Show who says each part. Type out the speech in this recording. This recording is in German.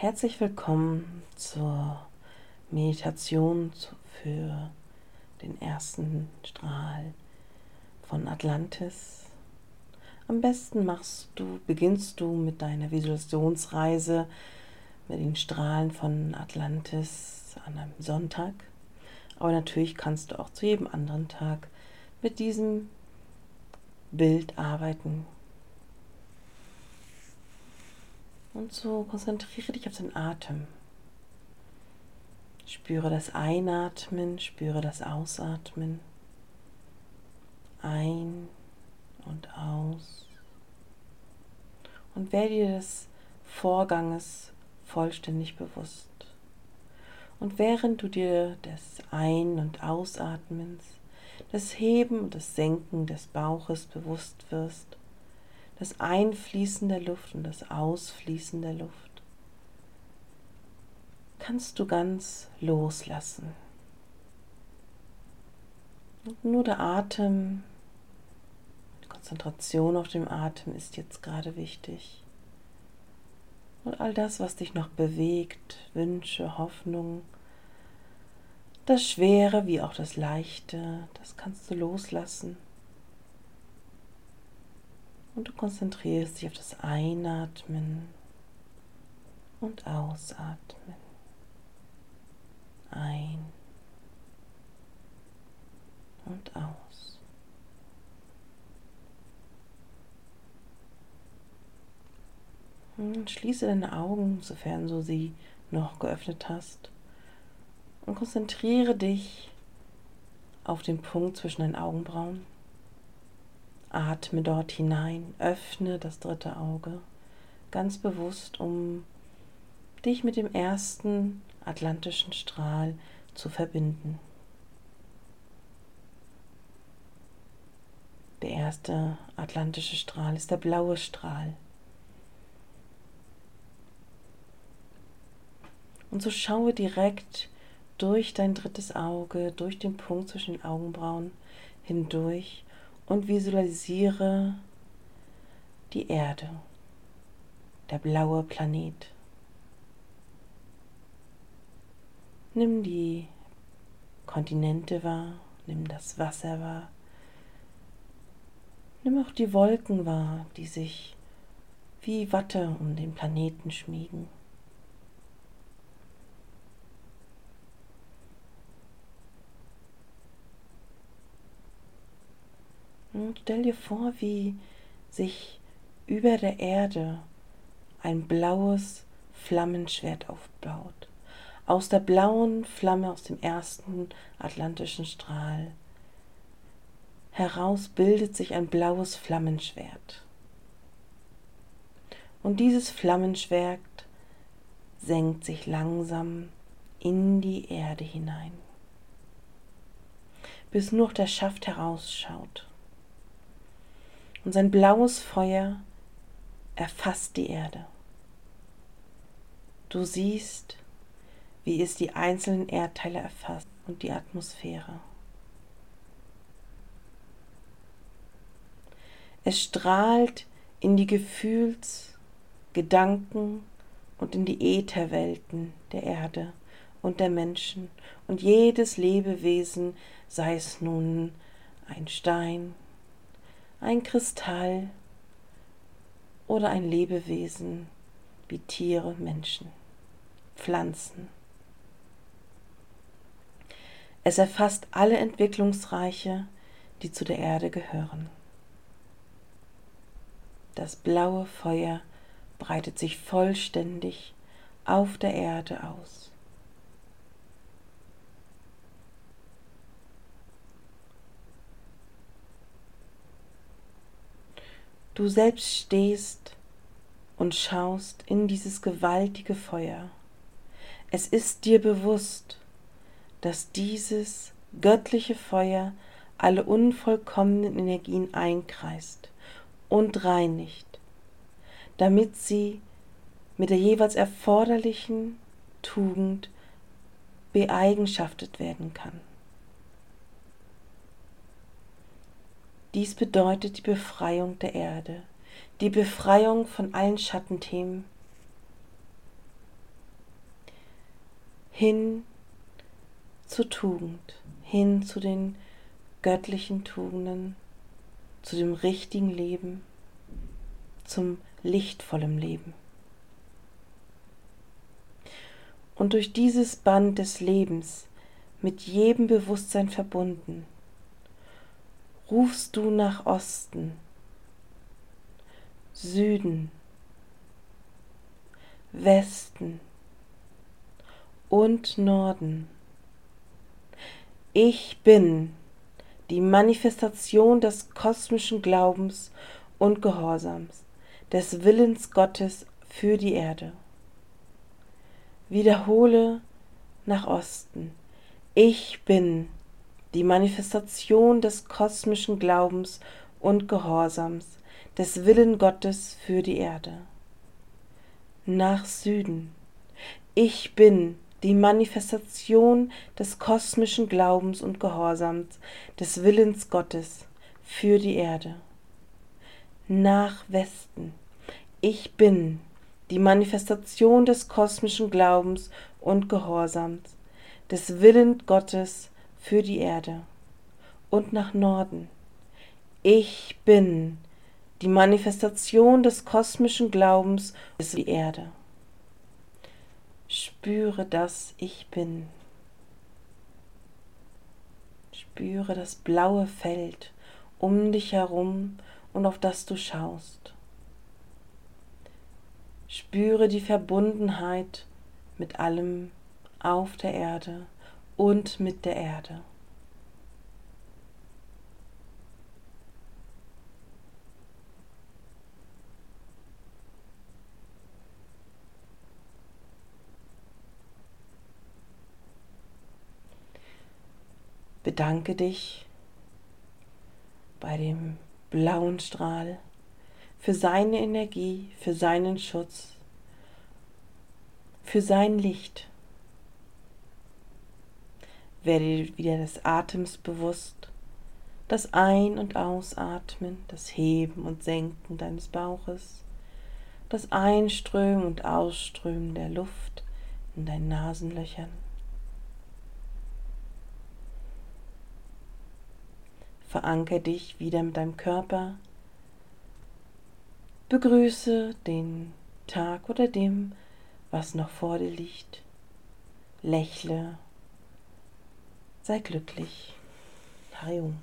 Speaker 1: Herzlich willkommen zur Meditation für den ersten Strahl von Atlantis. Am besten machst du, beginnst du mit deiner Visualisationsreise mit den Strahlen von Atlantis an einem Sonntag. Aber natürlich kannst du auch zu jedem anderen Tag mit diesem Bild arbeiten, Und so konzentriere dich auf den Atem. Spüre das Einatmen, spüre das Ausatmen. Ein und aus. Und werde dir des Vorganges vollständig bewusst. Und während du dir des Ein- und Ausatmens, des Heben und des Senken des Bauches bewusst wirst, das Einfließen der Luft und das Ausfließen der Luft, kannst du ganz loslassen. Und nur der Atem, die Konzentration auf dem Atem ist jetzt gerade wichtig. Und all das, was dich noch bewegt, Wünsche, Hoffnung, das Schwere wie auch das Leichte, das kannst du loslassen. Und du konzentrierst dich auf das Einatmen und Ausatmen. Ein und aus. Und schließe deine Augen, sofern du sie noch geöffnet hast, und konzentriere dich auf den Punkt zwischen deinen Augenbrauen. Atme dort hinein, öffne das dritte Auge ganz bewusst, um dich mit dem ersten atlantischen Strahl zu verbinden. Der erste atlantische Strahl ist der blaue Strahl. Und so schaue direkt durch dein drittes Auge, durch den Punkt zwischen den Augenbrauen hindurch und visualisiere die Erde, der blaue Planet. Nimm die Kontinente wahr, nimm das Wasser wahr, nimm auch die Wolken wahr, die sich wie Watte um den Planeten schmiegen. Stell dir vor, wie sich über der Erde ein blaues Flammenschwert aufbaut. Aus der blauen Flamme aus dem ersten atlantischen Strahl heraus bildet sich ein blaues Flammenschwert. Und dieses Flammenschwert senkt sich langsam in die Erde hinein, bis nur der Schaft herausschaut und sein blaues Feuer erfasst die Erde. Du siehst, wie es die einzelnen Erdteile erfasst und die Atmosphäre. Es strahlt in die Gefühls-, Gedanken- und in die Ätherwelten der Erde und der Menschen und jedes Lebewesen, sei es nun ein Stein, ein Kristall oder ein Lebewesen wie Tiere, Menschen, Pflanzen. Es erfasst alle Entwicklungsreiche, die zu der Erde gehören. Das blaue Feuer breitet sich vollständig auf der Erde aus. Du selbst stehst und schaust in dieses gewaltige Feuer. Es ist dir bewusst, dass dieses göttliche Feuer alle unvollkommenen Energien einkreist und reinigt, damit sie mit der jeweils erforderlichen Tugend beeigenschaftet werden kann. Dies bedeutet die Befreiung der Erde, die Befreiung von allen Schattenthemen, hin zur Tugend, hin zu den göttlichen Tugenden, zu dem richtigen Leben, zum lichtvollen Leben. Und durch dieses Band des Lebens, mit jedem Bewusstsein verbunden, rufst du nach Osten, Süden, Westen und Norden. Ich bin die Manifestation des kosmischen Glaubens und Gehorsams, des Willens Gottes für die Erde. Wiederhole nach Osten. Ich bin die Manifestation des kosmischen Glaubens und Gehorsams, des Willen Gottes für die Erde. Nach Süden. Ich bin die Manifestation des kosmischen Glaubens und Gehorsams, des Willens Gottes für die Erde. Nach Westen. Ich bin die Manifestation des kosmischen Glaubens und Gehorsams, des Willens Gottes für die Erde. Und nach Norden. Ich bin die Manifestation des kosmischen Glaubens für die Erde. Spüre, dass ich bin. Spüre das blaue Feld um dich herum und auf das du schaust. Spüre die Verbundenheit mit allem auf der Erde und mit der Erde. Bedanke dich bei dem blauen Strahl für seine Energie, für seinen Schutz, für sein Licht. Werde wieder des Atems bewusst, das Ein- und Ausatmen, das Heben und Senken deines Bauches, das Einströmen und Ausströmen der Luft in deinen Nasenlöchern. Veranker dich wieder mit deinem Körper. Begrüße den Tag oder dem, was noch vor dir liegt. Lächle. Sei glücklich. Harium.